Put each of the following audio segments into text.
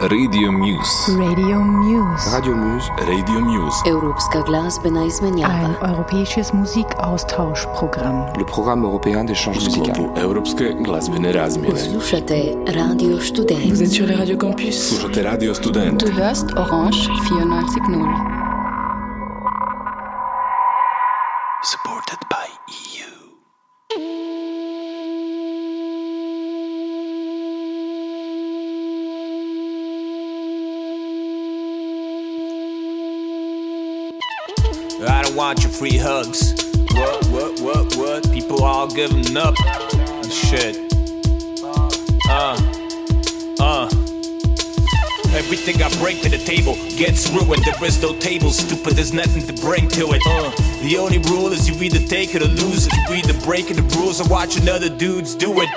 Radio Muse. Radio Muse. Radio Muse. Radio Muse. Europska glazbena izmenjava. Ein europäisches Musikaustauschprogramm. Le programme européen d'échange musical. Europske glazbene razmjene. Slušate Radio Student. Vous êtes sur les radios campus. Slušate Radio Student. Du hörst Orange 94.0. free hugs. What, what, what, what? People all giving up. and Shit. Everything I bring to the table gets ruined. There is no table, stupid, there's nothing to bring to it. Uh, the only rule is you either take it or lose it. You either breaking the rules or watching other dudes do it.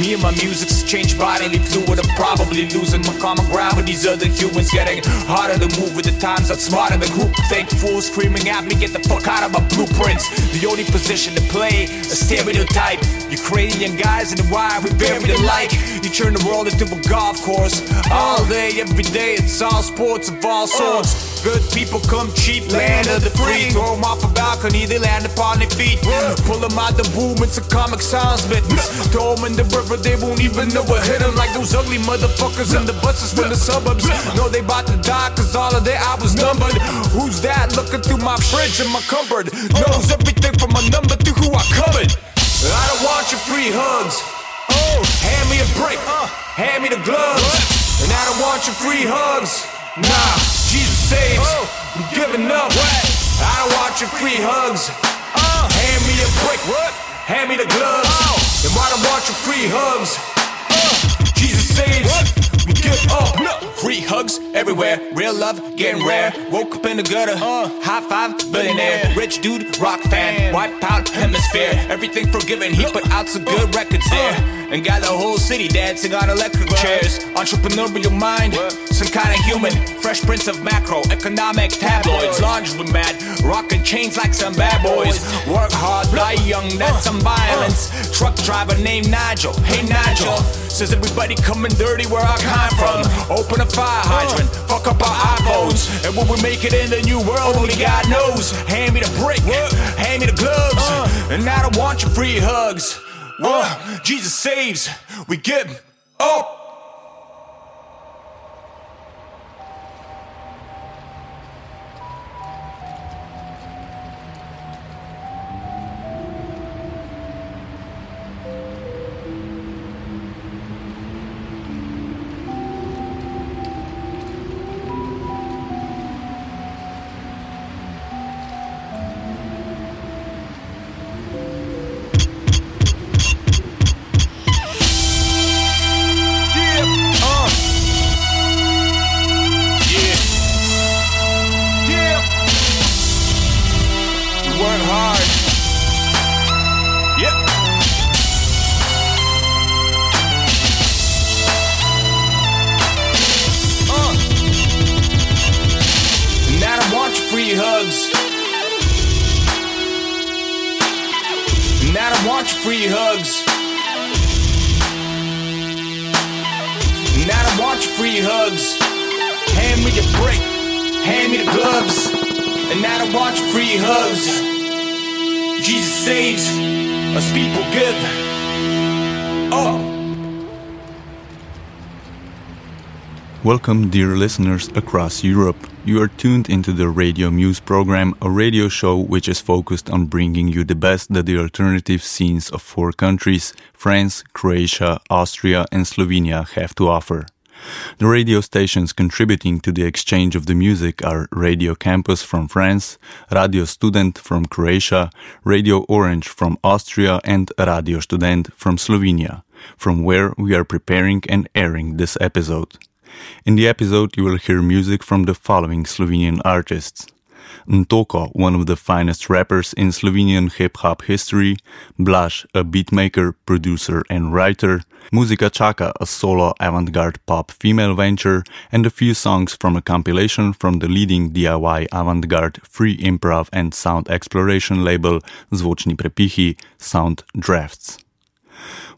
Me and my music's changed bodily fluid. I'm probably losing my common ground with these other humans. Getting harder to move with the times. I'm smart in the group. Think fools screaming at me, get the fuck out of my blueprints. The only position to play, a stereotype. Ukrainian guys in the wire, we bury alike. You turn the world into a golf course. All day, every day, it's all sports of all uh. sorts. Good people come cheap, land of the free. Throw 'em off a balcony, they land upon their feet. Pull 'em out the boom, it's a comic sans mittens. Throw 'em in the river, they won't even know what hit 'em. Like those ugly motherfuckers in the buses from the suburbs. Know they about to die, cause all of their hours numbered. Who's that looking through my fridge and my cupboard? Knows everything from my number to who I covered. I don't want your free hugs. Oh, hand me a break. Uh, hand me the gloves. And I don't want your free hugs. Nah, Jesus saves. I'm giving up. I don't want your free hugs. Uh, hand me a break. What? Hand me the gloves. And I don't want your free hugs. Uh, Jesus saves. We Oh, up. Free hugs everywhere. Real love getting rare. Woke up in the gutter. Uh. High five, billionaire. Rich dude, rock fan. Wipe out hemisphere. Everything forgiven. He put out some good records there. Uh. And got the whole city dancing on electric chairs. Uh. Entrepreneurial mind, some kind of human. Fresh prince of macroeconomic tabloids. Laundry mad, rocking chains like some bad boys. Work hard, die young, that's some violence. Truck driver named Nigel. Hey Nigel, says everybody coming dirty where I come from. Open a fire hydrant, fuck up our iPhones. And when we make it in the new world, only God knows. Hand me the brick, hand me the gloves. And I don't want your free hugs. Uh, Jesus saves, we give up. Free hugs. Hand me the break, hand me the gloves. And don't want your free hugs. Jesus saves, us people. Oh. Welcome, dear listeners across Europe. You are tuned into the Radio Muse program, a radio show which is focused on bringing you the best that the alternative scenes of four countries France, Croatia, Austria, and Slovenia have to offer. The radio stations contributing to the exchange of the music are Radio Campus from France, Radio Student from Croatia, Radio Orange from Austria, and Radio Student from Slovenia, from where we are preparing and airing this episode. In the episode, you will hear music from the following Slovenian artists. Ntoko, one of the finest rappers in Slovenian hip hop history, Blaž, a beatmaker, producer, and writer, Muzika Chaka, a solo avant garde pop female venture, and a few songs from a compilation from the leading DIY avant garde free improv and sound exploration label Zvočni Prepihi, Sound Drafts.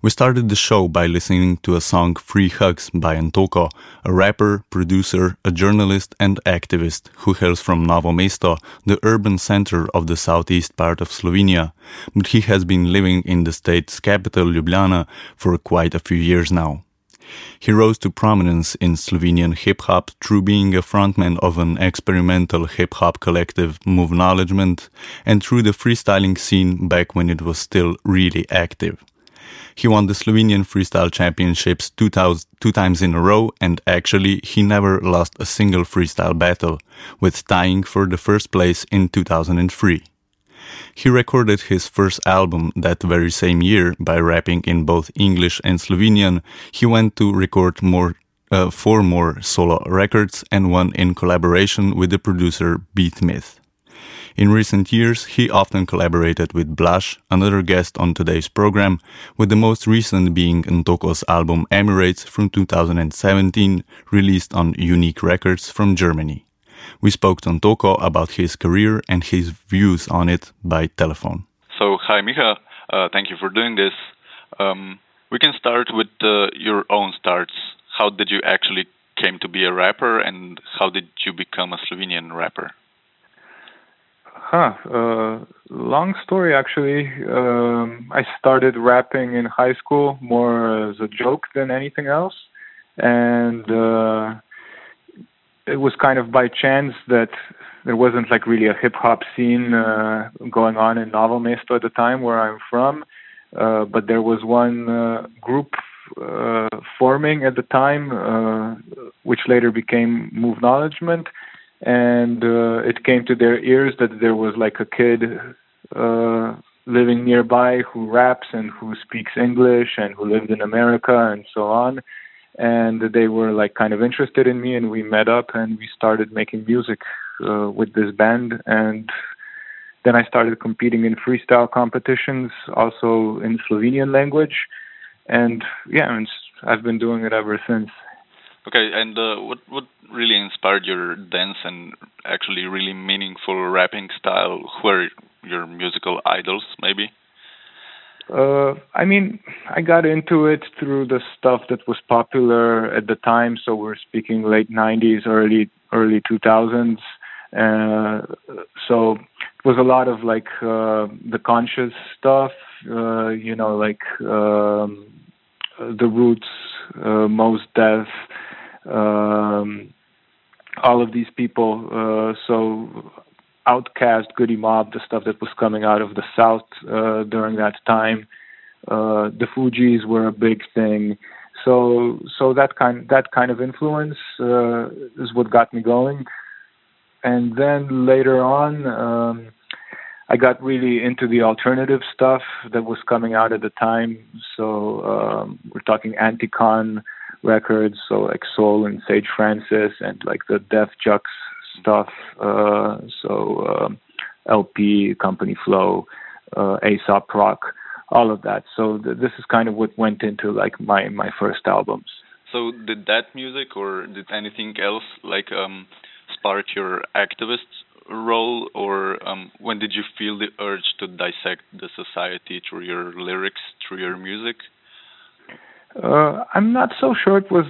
We started the show by listening to a song Free Hugs by Ntoko, a rapper, producer, a journalist, and activist who hails from Novo Mesto, the urban center of the southeast part of Slovenia, but he has been living in the state's capital, Ljubljana, for quite a few years now. He rose to prominence in Slovenian hip hop through being a frontman of an experimental hip hop collective Move Knowledgement and through the freestyling scene back when it was still really active. He won the Slovenian Freestyle Championships two, two, times in a row, and actually, he never lost a single freestyle battle, with tying for the first place in 2003. He recorded his first album that very same year by rapping in both English and Slovenian. He went to record more uh, four more solo records and one in collaboration with the producer Beat Myth. In recent years, he often collaborated with Blaž, another guest on today's program, with the most recent being Ntoko's album Emirates from 2017, released on Unique Records from Germany. We spoke to Ntoko about his career and his views on it by telephone. So, hi, Micha. Uh, thank you for doing this. Um, we can start with uh, your own starts. How did you actually came to be a rapper, and how did you become a Slovenian rapper? Huh. Uh, long story, actually. Um, I started rapping in high school more as a joke than anything else. And uh, it was kind of by chance that there wasn't like really a hip hop scene uh, going on in Novo Mesto at the time where I'm from. Uh, but there was one uh, group uh, forming at the time, uh, which later became Move Knowledgement and uh, it came to their ears that there was like a kid uh, living nearby who raps and who speaks English and who lived in America and so on. And they were like kind of interested in me, and we met up and we started making music uh, with this band. And then I started competing in freestyle competitions, also in Slovenian language. And yeah, and I've been doing it ever since. Okay, and uh, what what really inspired your dance and actually really meaningful rapping style? Who are your musical idols, maybe? Uh, I mean, I got into it through the stuff that was popular at the time. So we're speaking late '90s, early early 2000s. Uh, so it was a lot of like uh, the conscious stuff, uh, you know, like um, the Roots, uh, Def, um, all of these people. Uh, so OutKast, Goodie Mob, the stuff that was coming out of the South uh, during that time. Uh, the Fugees were a big thing. So so that kind that kind of influence uh, is what got me going. And then later on, um, I got really into the alternative stuff that was coming out at the time. So um, we're talking Anticon, records, so like Sole and Sage Francis, and like the Def Jux stuff. Uh, so um, El-P, Company Flow, uh, Aesop Rock, all of that. So th- this is kind of what went into like my my first albums. So did that music or did anything else like um, spark your activist role, or um, when did you feel the urge to dissect the society through your lyrics, through your music? Uh, I'm not so sure it was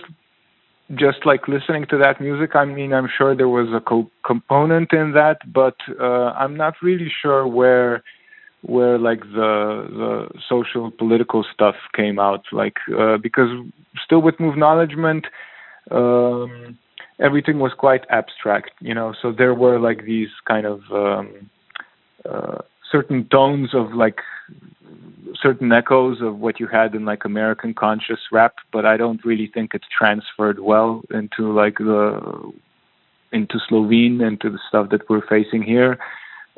just like listening to that music. I mean, I'm sure there was a co- component in that, but uh, I'm not really sure where where like the the social political stuff came out. Like uh, because still with Move Knowledgement, um, everything was quite abstract, you know. So there were like these kind of um, uh, certain tones of like certain echoes of what you had in like American conscious rap, but I don't really think it's transferred well into like the into Slovene and to the stuff that we're facing here.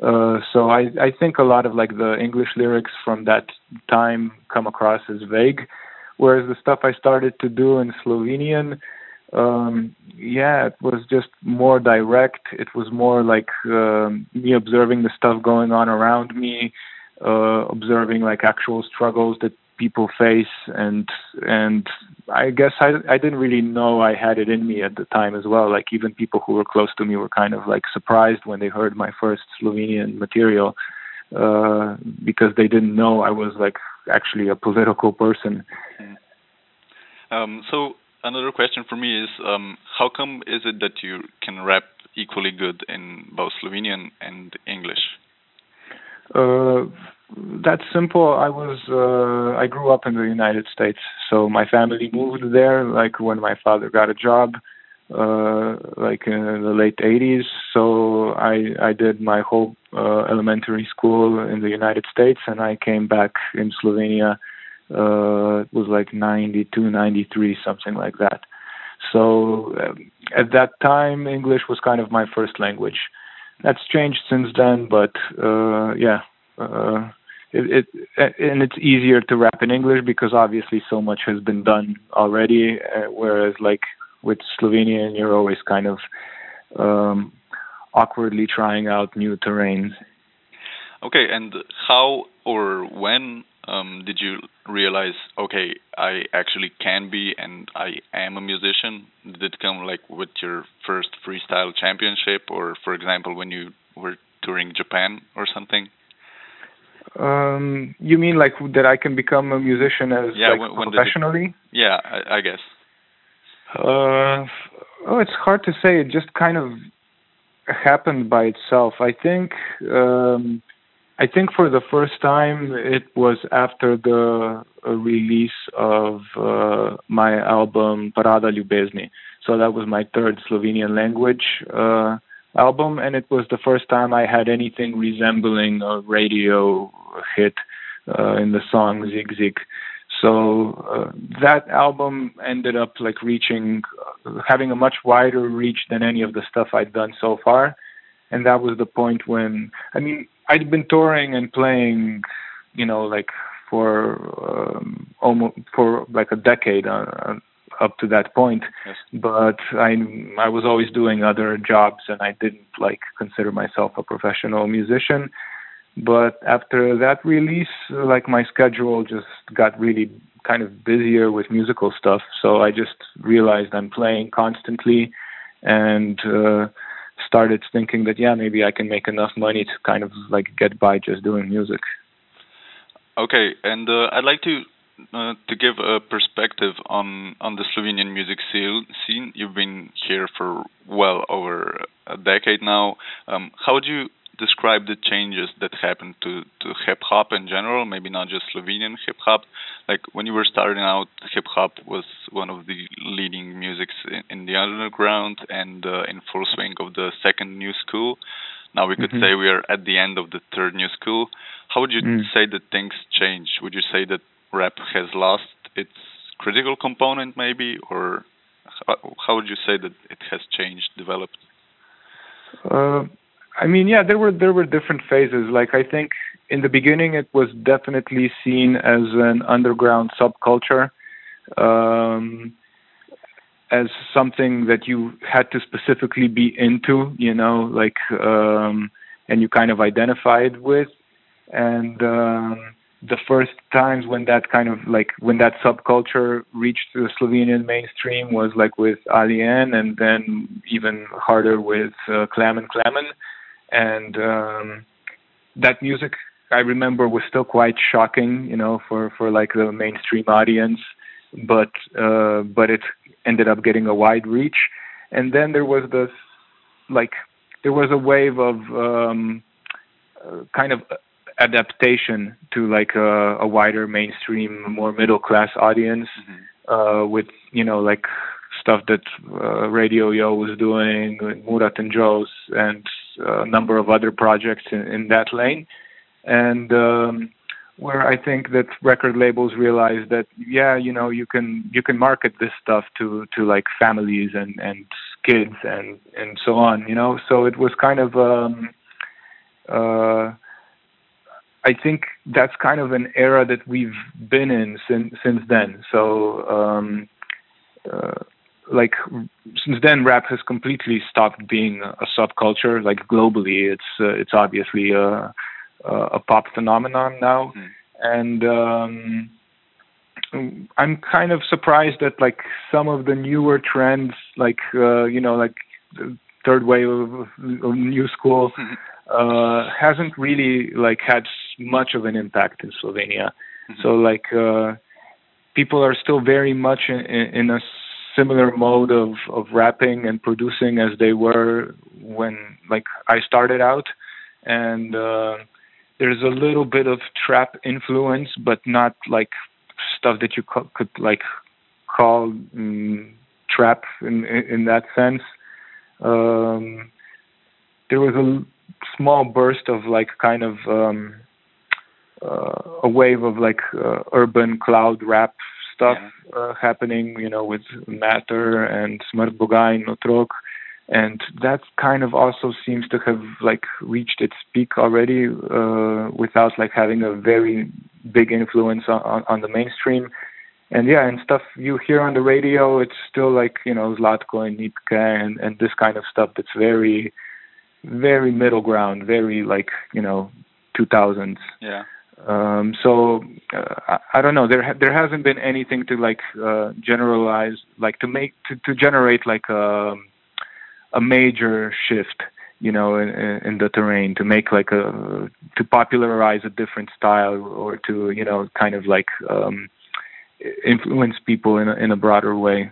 Uh, so I, I think a lot of like the English lyrics from that time come across as vague, whereas the stuff I started to do in Slovenian, um, yeah, it was just more direct. It was more like um, me observing the stuff going on around me, uh, observing like actual struggles that people face and and I guess I I didn't really know I had it in me at the time as well. Like even people who were close to me were kind of like surprised when they heard my first Slovenian material uh, because they didn't know I was like actually a political person. Um, so another question for me is, um, how come is it that you can rap equally good in both Slovenian and English? Uh, that's simple. I was uh, I grew up in the United States, so my family moved there. Like when my father got a job, uh, like in the late 80s. So I I did my whole uh, elementary school in the United States, and I came back in Slovenia. Uh, it was like 92, 93, something like that. So um, at that time, English was kind of my first language. That's changed since then, but uh, yeah. Uh, it, it and it's easier to rap in English because obviously so much has been done already. Uh, whereas like with Slovenian, you're always kind of um, awkwardly trying out new terrains. Okay, and how or when um, did you realize? Okay, I actually can be, and I am a musician. Did it come like with your first freestyle championship, or for example, when you were touring Japan or something? Um, you mean like that I can become a musician as yeah, like when, when professionally? It, yeah, I, I guess. Uh, oh, it's hard to say. It just kind of happened by itself. I think. Um, I think for the first time it was after the uh, release of uh, my album Parada Ljubezni. So that was my third Slovenian language uh, album, and it was the first time I had anything resembling a radio hit uh, in the song Zig Zig. So uh, that album ended up like reaching, uh, having a much wider reach than any of the stuff I'd done so far, and that was the point when I mean I'd been touring and playing, you know, like for um, almost for like a decade uh, up to that point. Yes. But I I was always doing other jobs and I didn't like consider myself a professional musician. But after that release, like my schedule just got really kind of busier with musical stuff. So I just realized I'm playing constantly and uh, started thinking that yeah, maybe I can make enough money to kind of like get by just doing music. Okay, and uh, I'd like to uh, to give a perspective on on the Slovenian music scene. You've been here for well over a decade now. Um, how would you describe the changes that happened to to hip hop in general? Maybe not just Slovenian hip hop. Like when you were starting out, hip hop was one of the leading musics in, in the underground and uh, in full swing of the second new school. Now we could Mhm. say we are at the end of the third new school. How would you Mm. say that things change? Would you say that rap has lost its critical component, maybe, or how, how would you say that it has changed, developed? Uh, I mean, yeah, there were there were different phases. Like I think in the beginning, it was definitely seen as an underground subculture, um, as something that you had to specifically be into, you know, like, um, and you kind of identified with. And um, the first times when that kind of like when that subculture reached the Slovenian mainstream was like with Alien, and then even harder with uh, Klemen Klemen, and um, that music I remember was still quite shocking, you know, for for like the mainstream audience, but uh, but it ended up getting a wide reach, and then there was this like there was a wave of um, uh, kind of adaptation to like a, a wider mainstream, more middle class audience, uh, with you know like stuff that uh, Radio Yo was doing, Murat and Joe's, and a number of other projects in, in that lane, and um, where I think that record labels realized that yeah, you know, you can you can market this stuff to to like families and and kids and and so on, you know. So it was kind of um, uh, I think that's kind of an era that we've been in since since then. So, um, uh, like since then, rap has completely stopped being a subculture. Like globally, it's uh, it's obviously a a pop phenomenon now, Mhm. and um, I'm kind of surprised that like some of the newer trends, like uh, you know, like the third wave of, of new school uh, hasn't really like had much of an impact in Slovenia. So like uh, people are still very much in, in a similar mode of of rapping and producing as they were when like I started out, and uh, there's a little bit of trap influence, but not like stuff that you co- could like call mm, trap in, in, in that sense. Um, there was a small burst of like kind of um, uh, a wave of like uh, urban cloud rap stuff Yeah. uh, happening, you know, with Matter and Smrt Bogain Notrok. And that kind of also seems to have like reached its peak already uh, without like having a very big influence on, on, on the mainstream. And yeah, and stuff you hear on the radio, it's still like, you know, Zlatko and Nitka and, and this kind of stuff that's very, very middle ground, very like, you know, 2000s. Yeah. Um, so uh, I, don't know. There ha- there hasn't been anything to like uh, generalize, like to make to, to generate like a a major shift, you know, in, in in the terrain to make like a to popularize a different style or to you know kind of like um, influence people in a, in a broader way.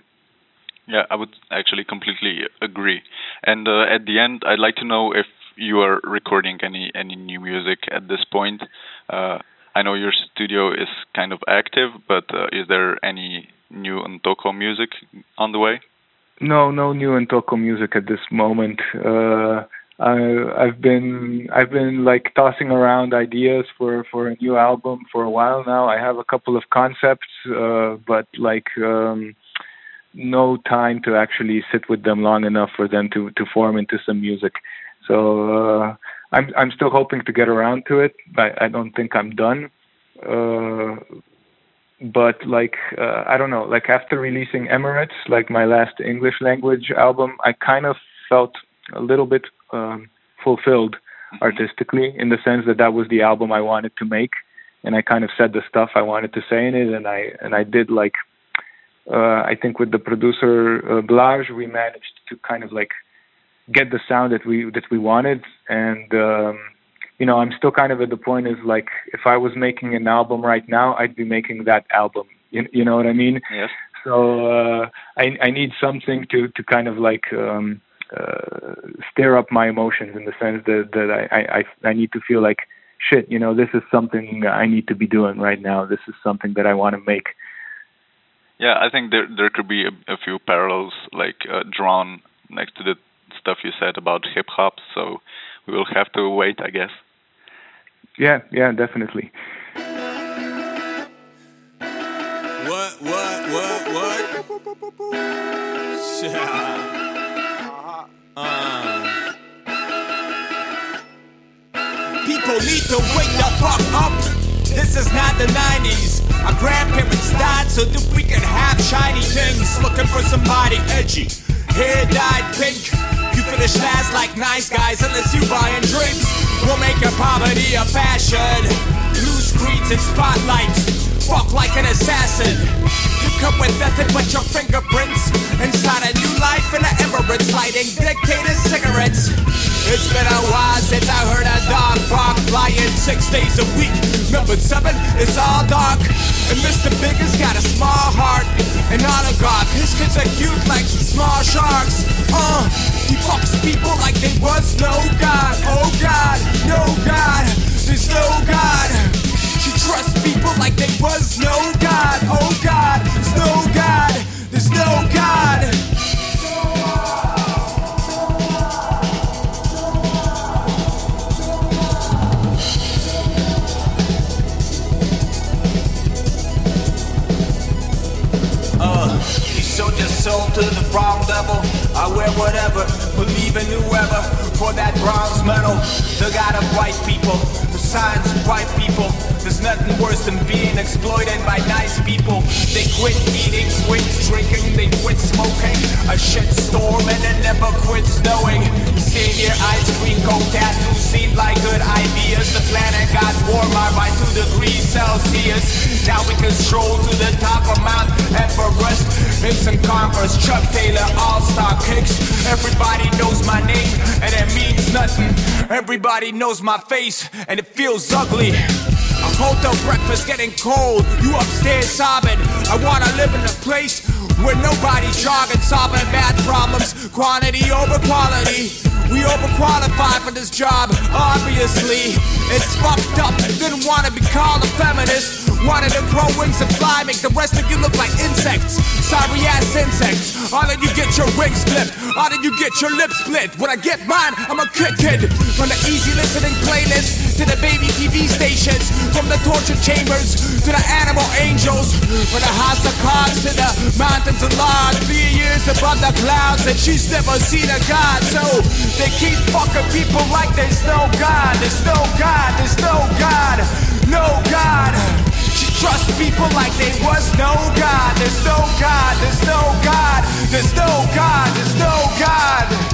Yeah, I would actually completely agree. And uh, at the end, I'd like to know if you are recording any any new music at this point. Uh, I know your studio is kind of active, but uh, is there any new Ntoko music on the way? No, no new Ntoko music at this moment. Uh, I, I've been I've been like tossing around ideas for for a new album for a while now. I have a couple of concepts, uh, but like um, no time to actually sit with them long enough for them to to form into some music. So uh, I'm I'm still hoping to get around to it. I, I don't think I'm done. Uh, but like uh, I don't know, like after releasing Emirates, like my last English language album, I kind of felt a little bit um, fulfilled artistically in the sense that that was the album I wanted to make, and I kind of said the stuff I wanted to say in it, and I and I did like uh, I think with the producer uh, Blaž, we managed to kind of like get the sound that we that we wanted, and um, you know I'm still kind of at the point is like if I was making an album right now, I'd be making that album. You, you know what I mean? Yes. So uh, I I need something to to kind of like um, uh, stir up my emotions in the sense that that I, I I need to feel like shit. You know, this is something I need to be doing right now. This is something that I want to make. Yeah, I think there there could be a, a few parallels like uh, drawn next to the stuff you said about hip hop. So we will have to wait, I guess. Yeah, yeah, definitely. What, what, what, what? Yeah. Uh. People need to wake the fuck up. This is not the 90s. Our grandparents died so that we could have shiny things. Looking for somebody edgy. Hair dyed pink. Finish last like nice guys unless you buying drinks. We'll make your poverty a fashion. Blue screens and spotlights. Fuck like an assassin. You come with nothing but your fingerprints. Inside a new life in the Emirates, lighting dictator cigarettes. It's been a while since I heard a dog bark flying six days a week. Number seven is all dark. And Mr. Big has got a small oligarch. His kids are cute like small sharks. Uh, he fucks people like they was no God. Oh God, no God. There's no God. She trusts people like there was no God. Oh God. Soul to the wrong devil. I wear whatever, believe in whoever. For that bronze medal, the God of white people, the signs of white people. There's nothing worse than being exploited by nice people. They quit eating, quit drinking, they quit smoking. A shit storm and it never quits snowing. Savior ice cream cone tattoos seem like good ideas. The planet got warmer by two degrees Celsius. Now we can stroll to the top of Mount Everest. Vincent Converse, Chuck Taylor, All-Star Kicks. Everybody knows my name and it means nothing. Everybody knows my face and it feels ugly. Hotel breakfast getting cold. You upstairs sobbing. I wanna live in a place where nobody's jogging, solving bad problems. Quantity over quality. We overqualified for this job, obviously. It's fucked up. Didn't wanna be called a feminist. Wanted to grow and fly, make the rest of you look like insects. Sorry ass insects. All did you get your wings clipped? All did you get your lips split? When I get mine, I'm a kid kid. From the easy listening playlist to the baby TV stations. From the torture chambers to the animal angels. From the house of cards to the mountains of lard. Three years above the clouds, and she's never seen a god. So they keep fucking people like there's no God. There's no God. There's no God. No God. She trusts people like they was no God. There's no God. There's no God. There's no God. There's no God.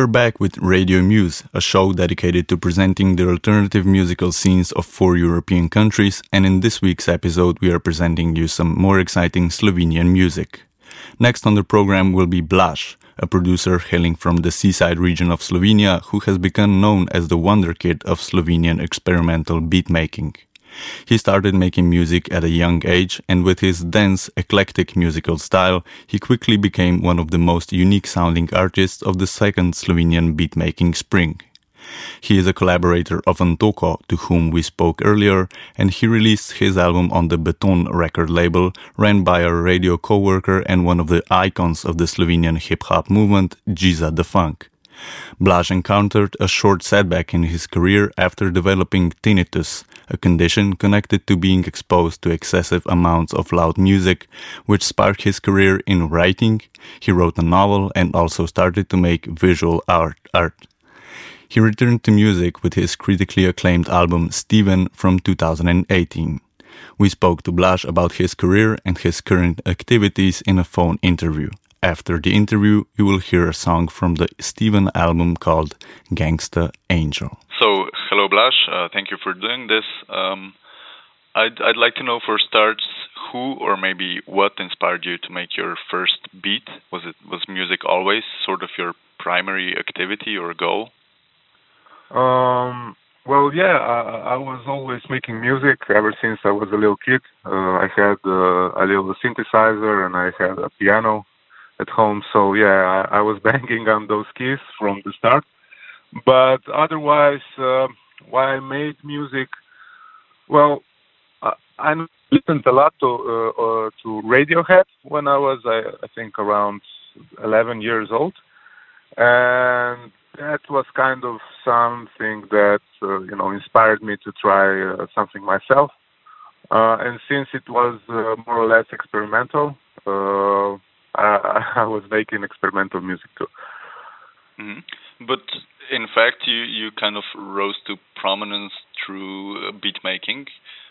You're back with Radio Muse, a show dedicated to presenting the alternative musical scenes of four European countries, and in this week's episode, we are presenting you some more exciting Slovenian music. Next on the program will be Blaž, a producer hailing from the seaside region of Slovenia who has become known as the wonder kid of Slovenian experimental beatmaking. He started making music at a young age, and with his dense, eclectic musical style, he quickly became one of the most unique sounding artists of the second Slovenian beatmaking spring. He is a collaborator of Ntoko, to whom we spoke earlier, and he released his album on the Beton record label, ran by a radio co-worker and one of the icons of the Slovenian hip-hop movement, Giza the Funk. Blaž encountered a short setback in his career after developing tinnitus, a condition connected to being exposed to excessive amounts of loud music, which sparked his career in writing. He wrote a novel and also started to make visual art. art. He returned to music with his critically acclaimed album Steven from 2018. We spoke to Blaž about his career and his current activities in a phone interview. After the interview, you will hear a song from the Steven album called Gangsta Angel. So, hello Blaž, uh, thank you for doing this. Um, I'd, I'd like to know for starts who or maybe what inspired you to make your first beat. Was it was music always sort of your primary activity or goal? Um, well, yeah, I, I was always making music ever since I was a little kid. Uh, I had uh, a little synthesizer and I had a piano at home, so yeah, I, I was banging on those keys from the start. But otherwise, uh, why I made music? Well, I listened a lot to uh, uh, to Radiohead when I was, I, I think, around 11 years old, and that was kind of something that uh, you know inspired me to try uh, something myself. Uh, and since it was uh, more or less experimental, uh, I, I was making experimental music too. Mm-hmm. But in fact, you you kind of rose to prominence through beat making.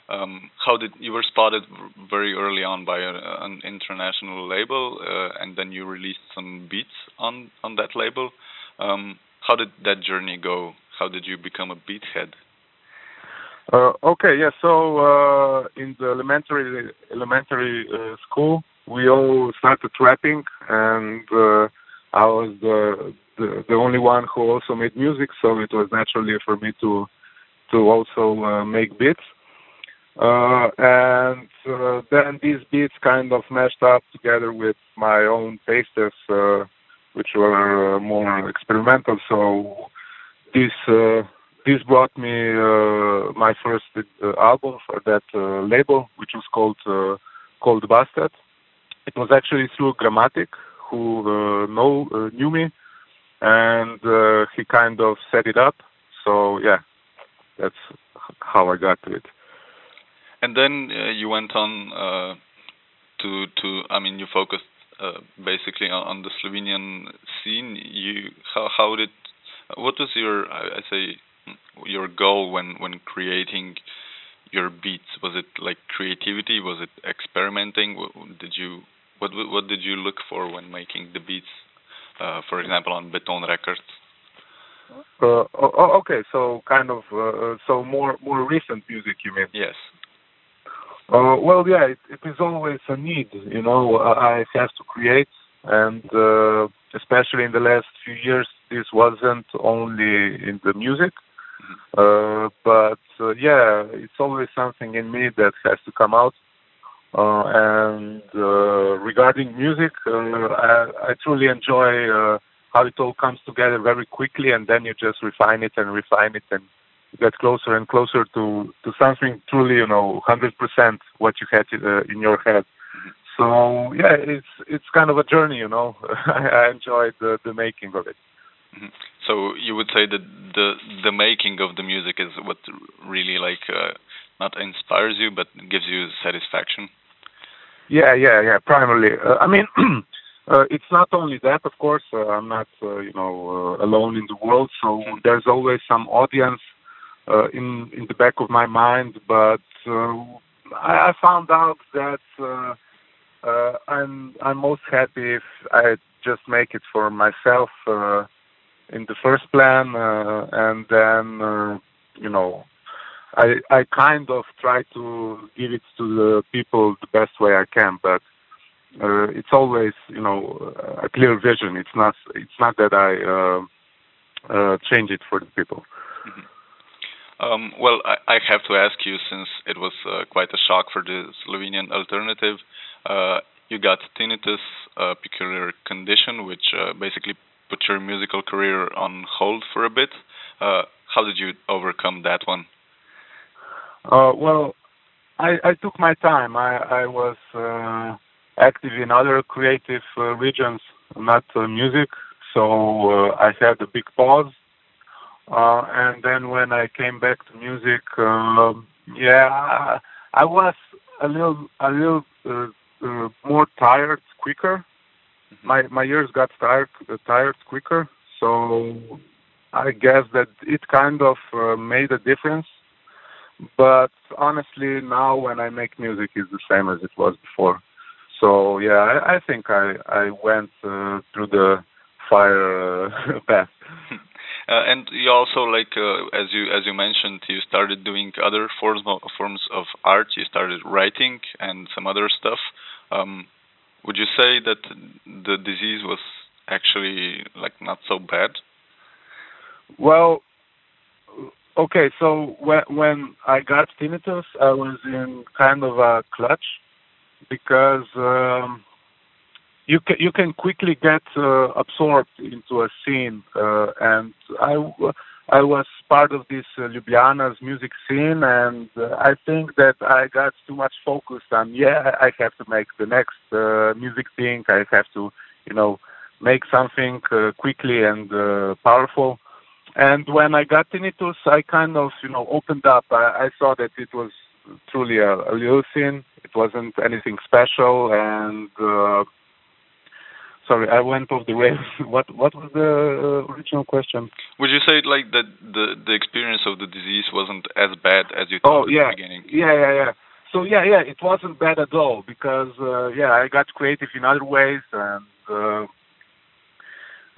Um, how did you were spotted very early on by a, an international label, uh, and then you released some beats on on that label. Um, how did that journey go? How did you become a beathead? Uh, okay, yeah. So uh, in the elementary elementary uh, school, we all started rapping, and uh, I was the, the, the only one who also made music. So it was naturally for me to to also uh, make beats. Uh, and uh, then these beats kind of meshed up together with my own tastes, uh, which were uh, more experimental. So this this brought me my first album for that label, which was called Cold Bastard. It was actually through Gramatik, who know knew me, and he kind of set it up. So yeah, that's how I got to it. And then uh, you went on uh, to to I mean you focused uh, basically on, on, the Slovenian scene. You how how did what was your I, I say your goal when when creating your beats? Was it like creativity? Was it experimenting? Did you what what did you look for when making the beats? Uh, for example, on Beton Records. Uh, oh, okay, so kind of uh, so more more recent music, you mean? Yes. Uh, well, yeah, it, it is always a need. You know, I have to create, and uh, especially in the last few years, this wasn't only in the music, uh, but uh, yeah, it's always something in me that has to come out. Uh, and uh, regarding music, I, I, truly enjoy how it all comes together very quickly, and then you just refine it and refine it and get closer and closer to to something truly, you know, hundred percent what you had uh, in your head. So yeah, it's it's kind of a journey, you know. I enjoyed the the making of it. Mm-hmm. So you would say that the the making of the music is what really like uh, not inspires you, but gives you satisfaction. Yeah, yeah, yeah. Primarily, uh, I mean. Uh, it's not only that, of course. Uh, I'm not, uh, you know, uh, alone in the world. So there's always some audience uh, in in the back of my mind, but uh, I, I found out that uh, uh, I'm I'm most happy if I just make it for myself uh, in the first plan, uh, and then uh, you know I I kind of try to give it to the people the best way I can, but uh, it's always you know a clear vision. It's not it's not that I uh, uh, change it for the people. Mm-hmm. Um, well, I, I, have to ask you, since it was uh, quite a shock for the Slovenian alternative, uh, you got tinnitus, a peculiar condition, which uh, basically put your musical career on hold for a bit. Uh, how did you overcome that one? Uh, well, I, I, took my time. I, I was uh, active in other creative uh, regions, not music, so I had a big pause uh, and then when I came back to music, uh, yeah, I, I was a little, a little uh, uh, more tired quicker. Mm-hmm. My my ears got tired, uh, tired quicker. So I guess that it kind of uh, made a difference. But honestly, now when I make music, it's the same as it was before. So yeah, I, I think I I went uh, through the fire uh, path. Uh, and you also like uh, as you as you mentioned, you started doing other forms of, forms of art. You started writing and some other stuff. Um, would you say that the disease was actually like not so bad? Well, okay. So when when I got tinnitus, I was in kind of a clutch because um, you can you can quickly get uh, absorbed into a scene, uh, and I I was part of this uh, Ljubljana's music scene, and uh, I think that I got too much focused on yeah I have to make the next uh, music thing, I have to you know make something uh, quickly and powerful. And when I got tinnitus, I kind of you know opened up. I, I saw that it was truly a, a little scene. It wasn't anything special, and uh, sorry, I went off the rails. what what was the uh, original question? Would you say like that the the experience of the disease wasn't as bad as you Oh thought at yeah, the beginning? yeah, yeah, yeah. So yeah, yeah, it wasn't bad at all because uh, yeah, I got creative in other ways and uh,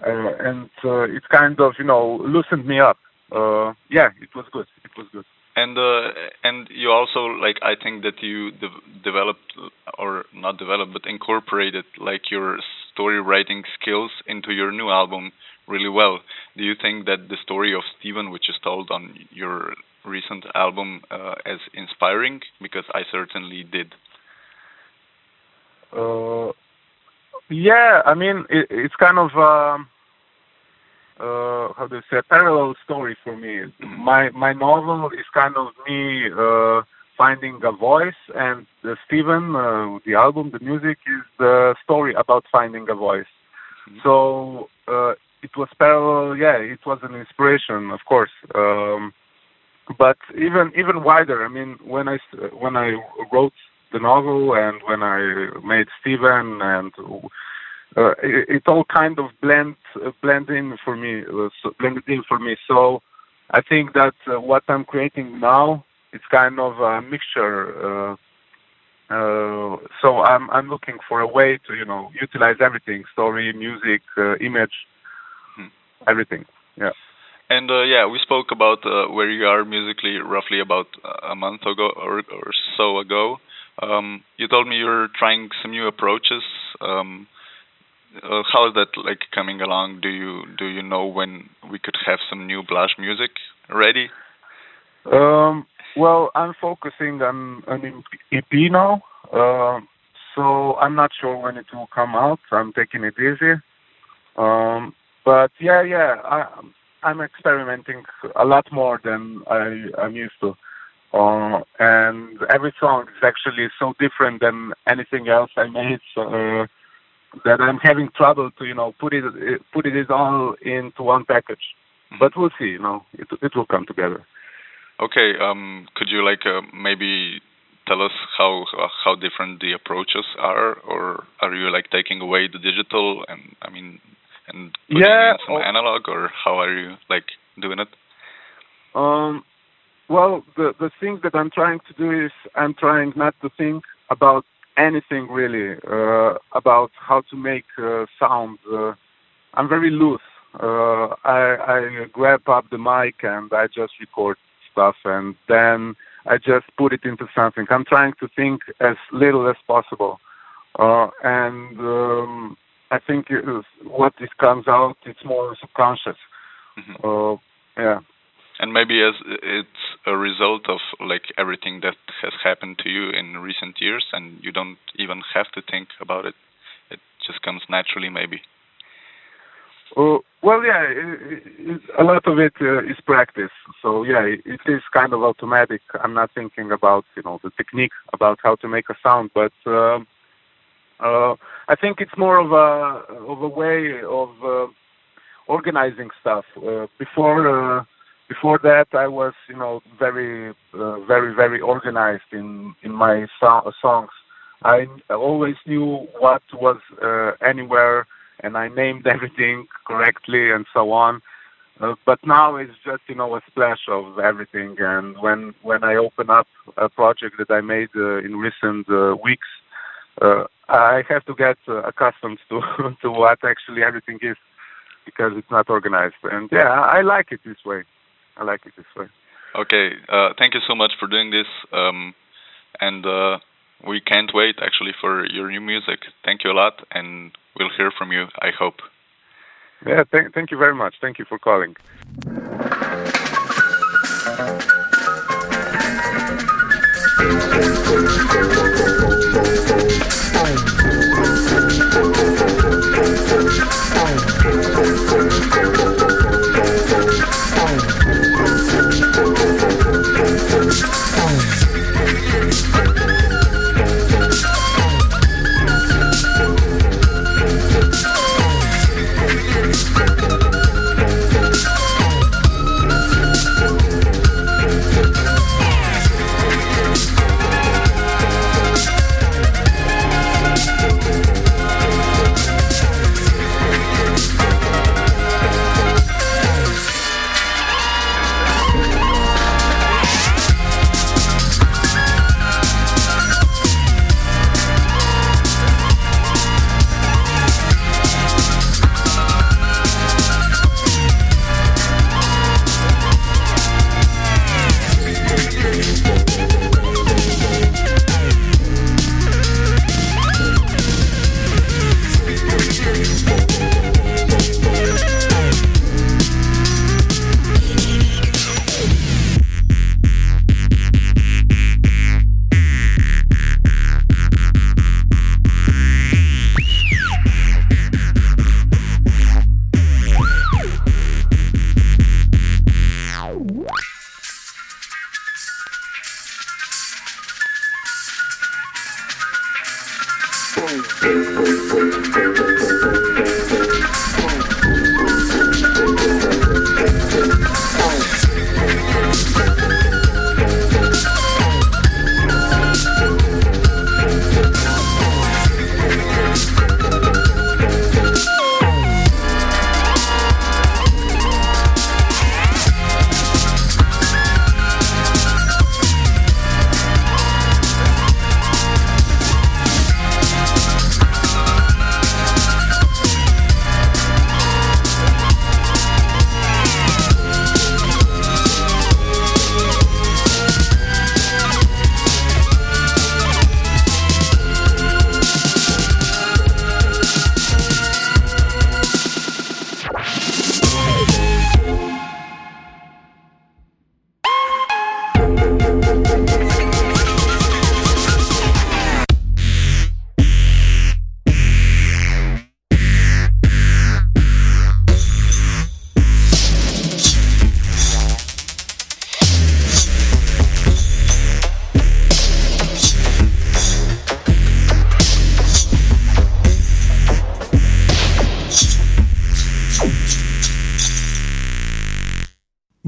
uh, and uh, it kind of you know loosened me up. Uh, yeah, it was good. It was good. And uh, and you also like I think that you de- developed or not developed but incorporated like your story writing skills into your new album really well. Do you think that the story of Steven, which is told on your recent album, uh, is inspiring? Because I certainly did. Yeah, I mean it, it's kind of um, uh, how do you say a parallel story for me. My my novel is kind of me uh, finding a voice, and uh, Stephen, uh, the album, the music is the story about finding a voice. So uh, it was parallel. Yeah, it was an inspiration, of course. Um, but even even wider. I mean, when I s- when I wrote the novel and when I made Steven and uh, it, it all kind of blend uh, blend in for me, uh, so, blended in for me. So I think that uh, what I'm creating now it's kind of a mixture. Uh, uh, so I'm I'm looking for a way to you know utilize everything: story, music, uh, image, Hmm. everything. Yeah. And uh, yeah, we spoke about uh, where you are musically roughly about a month ago or, or so ago. Um, you told me you're trying some new approaches. Um, uh, how is that like coming along? Do you do you know when we could have some new Blaž music ready? Um, well, I'm focusing on an EP now, uh, so I'm not sure when it will come out. I'm taking it easy. Um, but yeah, yeah, I, I'm experimenting a lot more than I, I'm used to. Uh, and every song is actually so different than anything else I made, so, uh, that I'm having trouble to, you know, put it put it all into one package. But we'll see. You know, it it will come together. Okay. Um, could you like uh, maybe tell us how how different the approaches are, or are you like taking away the digital and I mean and putting Yeah, in some oh. analog, or how are you like doing it? Um, well, the the thing that I'm trying to do is I'm trying not to think about anything really uh, about how to make uh, sound. Uh, I'm very loose. Uh, I, I grab up the mic and I just record stuff, and then I just put it into something. I'm trying to think as little as possible, uh, and um, I think what it comes out, it's more subconscious. Mhm. Uh, yeah. And maybe as it's a result of like everything that has happened to you in recent years, and you don't even have to think about it. It just comes naturally, maybe. Uh, well, yeah, it, it, a lot of it uh, is practice. So yeah, it, it is kind of automatic. I'm not thinking about you know the technique about how to make a sound, but um uh, I think it's more of a of a way of uh, organizing stuff. Uh, before uh, before that, I was you know very uh, very very organized in in my so- songs. I always knew what was uh, anywhere and I named everything correctly and so on. Uh, but now it's just you know a splash of everything. And when when I open up a project that I made uh, in recent uh, weeks, uh, I have to get uh, accustomed to to what actually everything is because it's not organized. And yeah, I like it this way. I like it this way. Okay, uh, thank you so much for doing this, um, and uh, we can't wait actually for your new music. Thank you a lot, and we'll hear from you. I hope. Yeah, thank, thank you very much. Thank you for calling.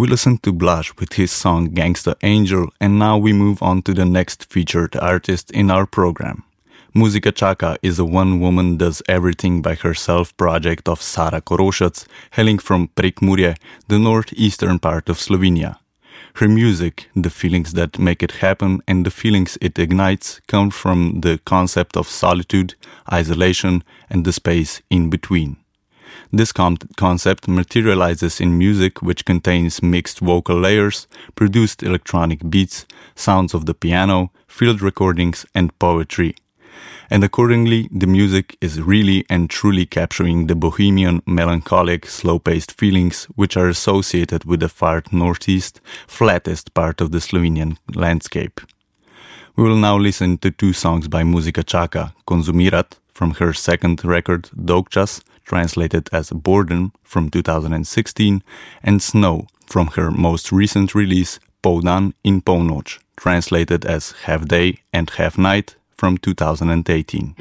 We listened to Blaž with his song Gangsta Angel, and now we move on to the next featured artist in our program. Muzika Chaka is a one woman does everything by herself project of Sara Korošac, hailing from Prekmurje, the northeastern part of Slovenia. Her music, the feelings that make it happen and the feelings it ignites come from the concept of solitude, isolation, and the space in between. This con- concept materializes in music which contains mixed vocal layers, produced electronic beats, sounds of the piano, field recordings, and poetry. And accordingly, the music is really and truly capturing the bohemian, melancholic, slow paced feelings which are associated with the far northeast, flattest part of the Slovenian landscape. We will now listen to two songs by Muzika Chaka, Konzumirat from her second record, Dolgčas, translated as Boredom from 2016, and Snow from her most recent release, Poldan in Polnoč, translated as Half Day and Half Night from 2018.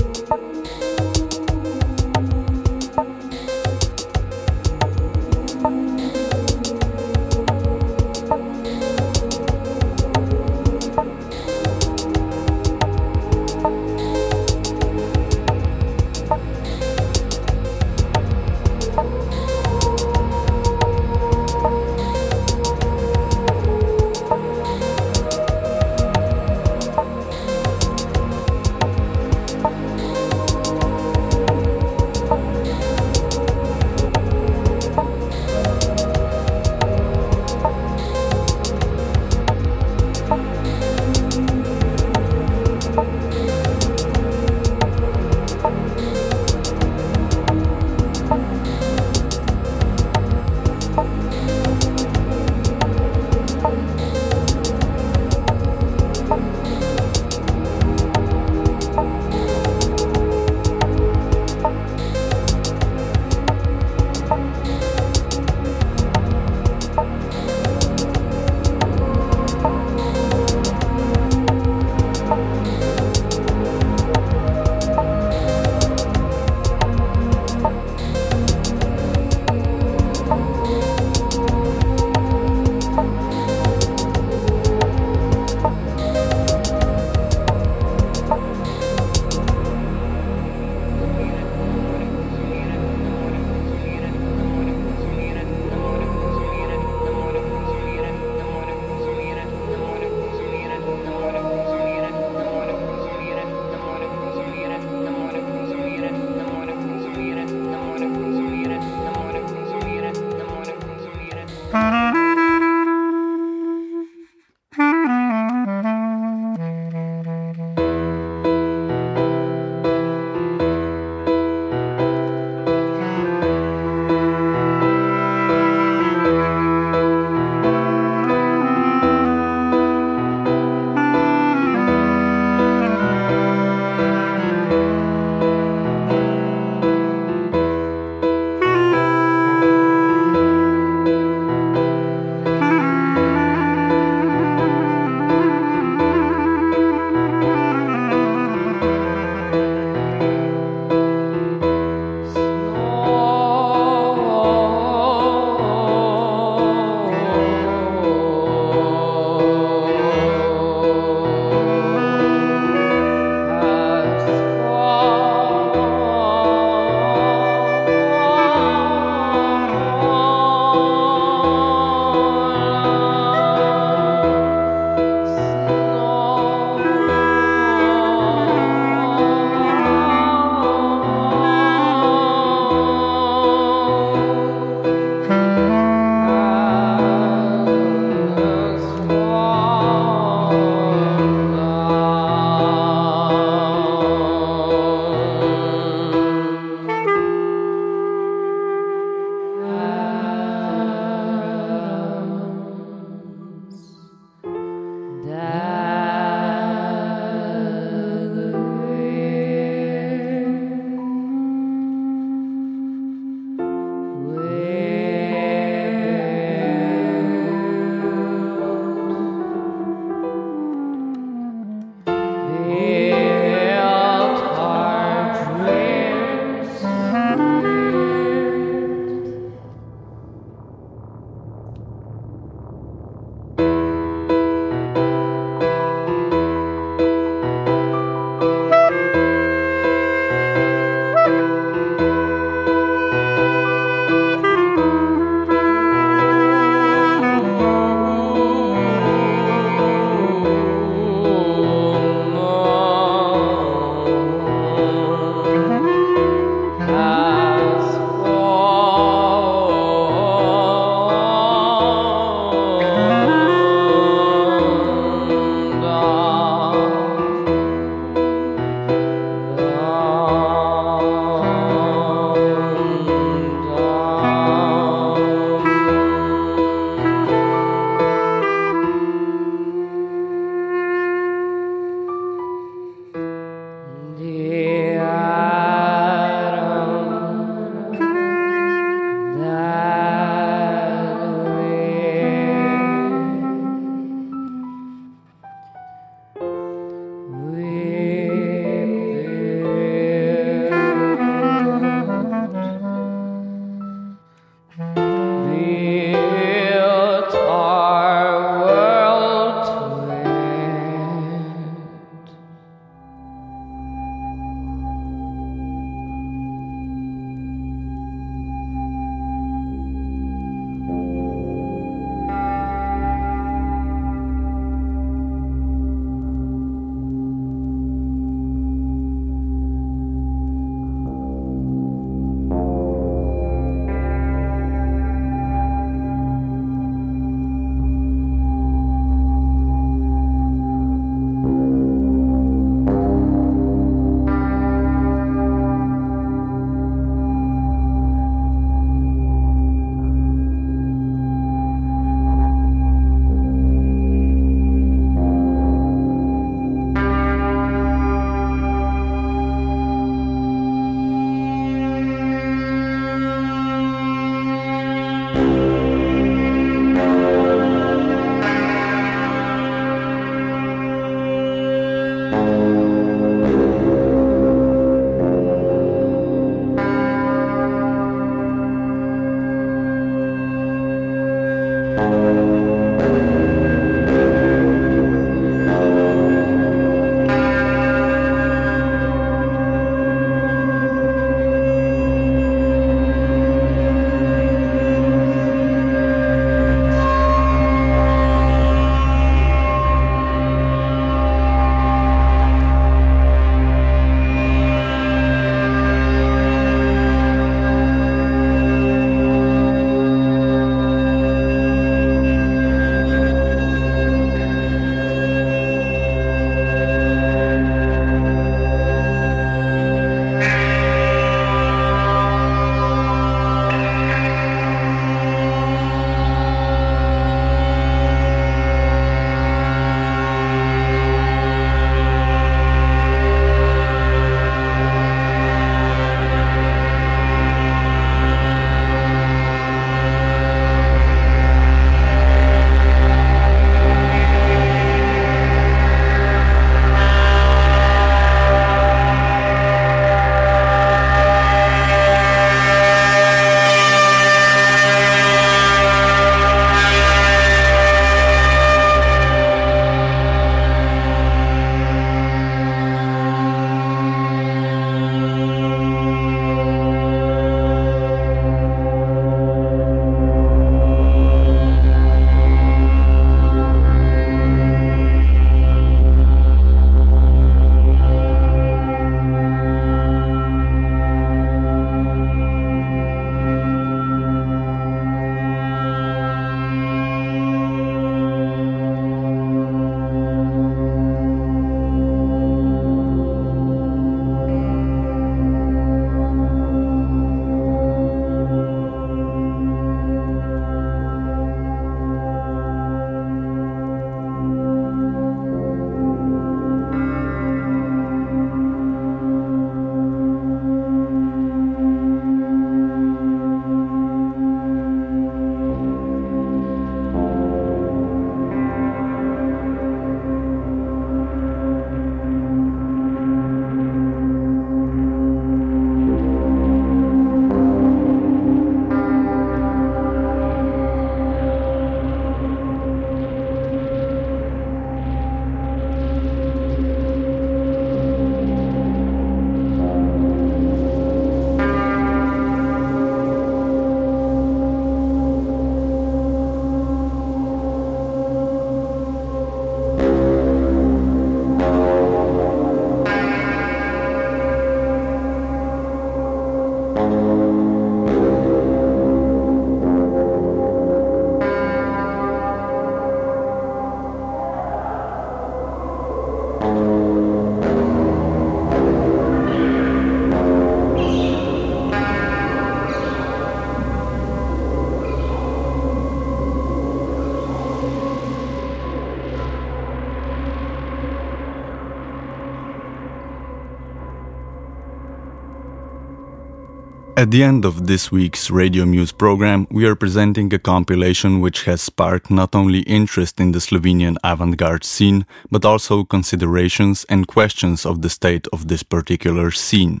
At the end of this week's Radio Muse program, we are presenting a compilation which has sparked not only interest in the Slovenian avant garde scene, but also considerations and questions of the state of this particular scene.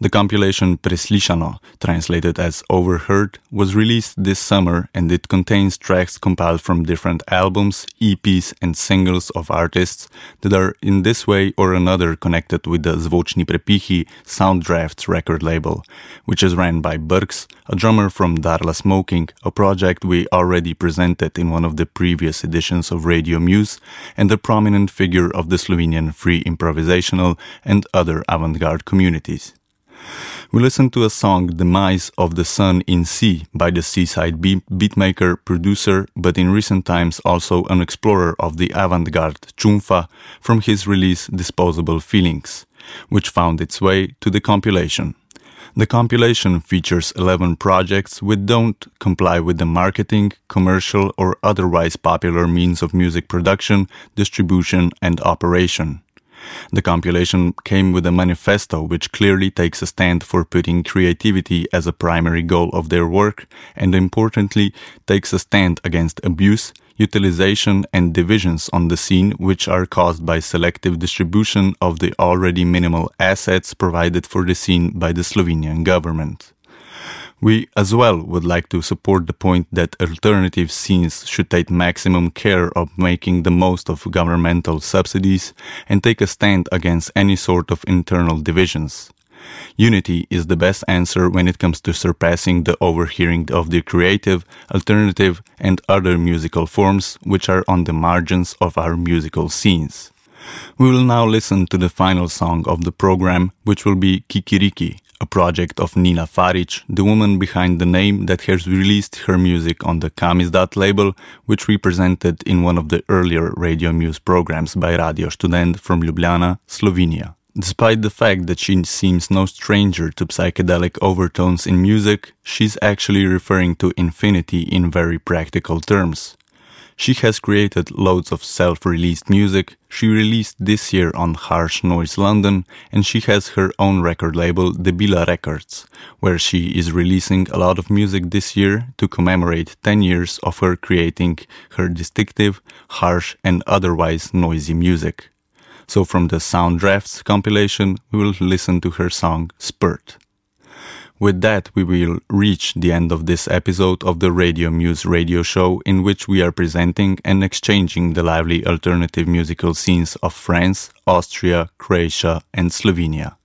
The compilation Preslišano, translated as Overheard, was released this summer and it contains tracks compiled from different albums, EPs, and singles of artists that are in this way or another connected with the Zvočni Prepihi Sound Drafts record label, which is ran by Burks, a drummer from Darla Smoking, a project we already presented in one of the previous editions of Radio Muse, and a prominent figure of the Slovenian free improvisational and other avant garde communities. We listened to a song Demise of the Sun in Sea by the seaside beat beatmaker, producer, but in recent times also an explorer of the avant-garde Chumfa from his release Disposable Feelings, which found its way to the compilation. The compilation features 11 projects which don't comply with the marketing, commercial, or otherwise popular means of music production, distribution, and operation. The compilation came with a manifesto which clearly takes a stand for putting creativity as a primary goal of their work and importantly takes a stand against abuse, utilization and divisions on the scene which are caused by selective distribution of the already minimal assets provided for the scene by the Slovenian government. We as well would like to support the point that alternative scenes should take maximum care of making the most of governmental subsidies and take a stand against any sort of internal divisions. Unity is the best answer when it comes to surpassing the overhearing of the creative, alternative, and other musical forms which are on the margins of our musical scenes. We will now listen to the final song of the program, which will be Kikiriki, a project of Nina Faric, the woman behind the name that has released her music on the Kamizdat label, which we presented in one of the earlier Radio Muse programs by Radio Student from Ljubljana, Slovenia. Despite the fact that she seems no stranger to psychedelic overtones in music, she's actually referring to infinity in very practical terms. She has created loads of self released music. She released this year on Harsh Noise London, and she has her own record label, Debila Records, where she is releasing a lot of music this year to commemorate 10 years of her creating her distinctive, harsh, and otherwise noisy music. So, from the Sound Drafts compilation, we will listen to her song Spurt. With that, we will reach the end of this episode of the Radio Muse radio show, in which we are presenting and exchanging the lively alternative musical scenes of France, Austria, Croatia, and Slovenia.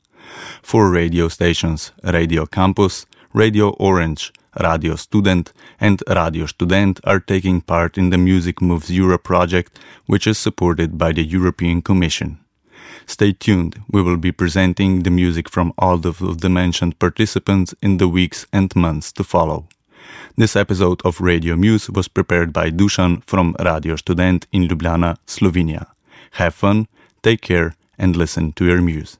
Four radio stations Radio Campus, Radio Orange, Radio Student, and Radio Student are taking part in the Music Moves Europe project, which is supported by the European Commission. Stay tuned, we will be presenting the music from all of the mentioned participants in the weeks and months to follow. This episode of Radio Muse was prepared by Dusan from Radio Student in Ljubljana, Slovenia. Have fun, take care, and listen to your muse.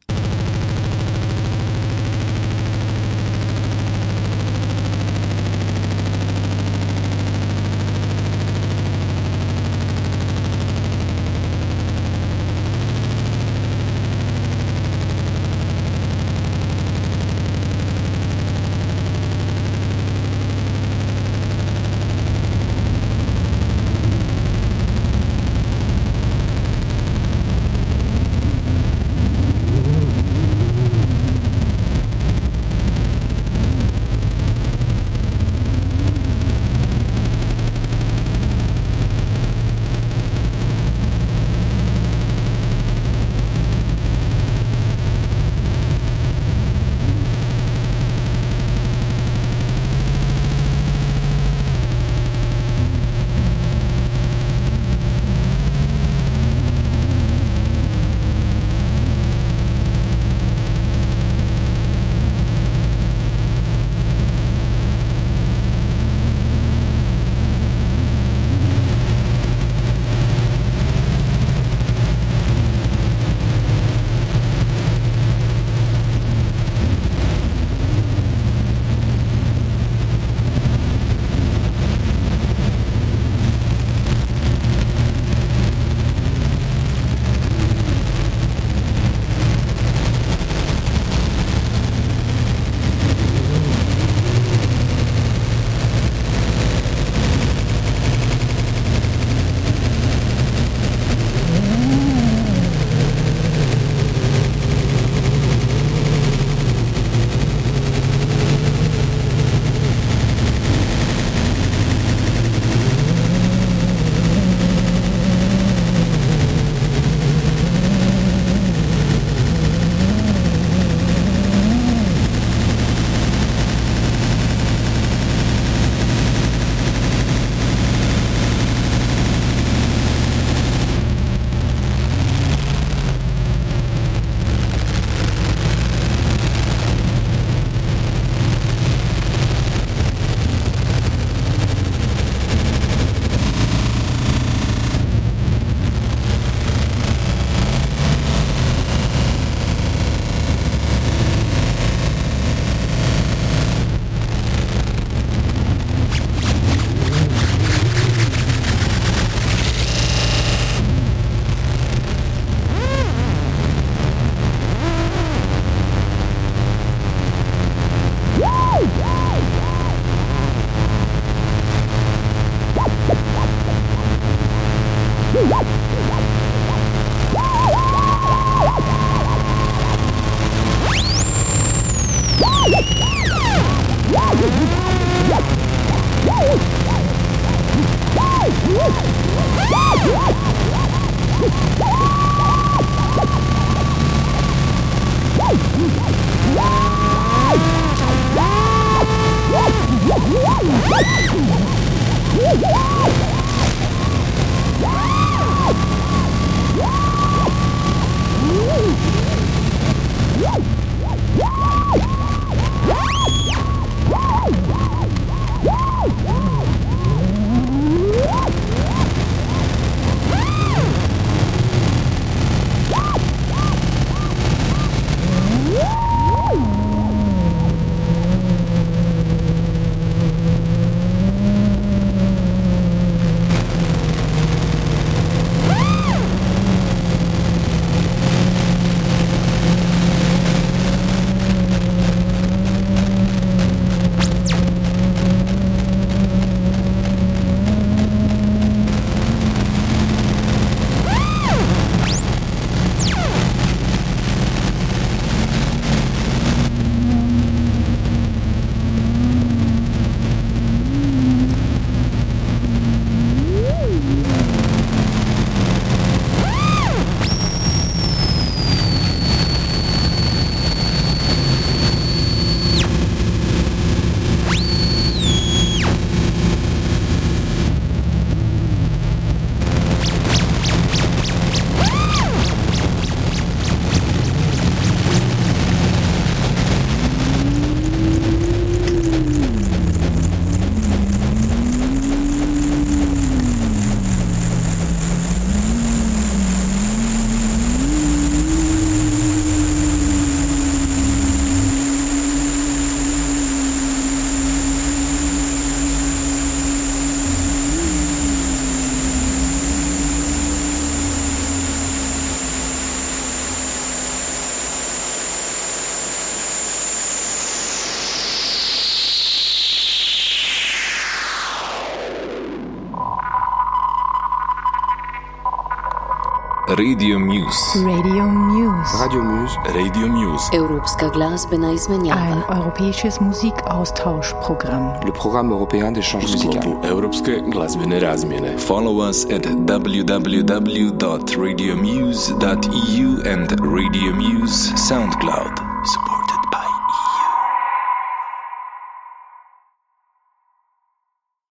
Radio Muse. Radio Muse. Radio Muse. Radio Muse. Europska glazbena izmenjava. Ein europäisches Musikaustauschprogramm. Le programme européen d'échange U musical. sklopu Europske glazbene razmjene. Follow us at www.radiomuse.eu and Radio Muse SoundCloud. Support.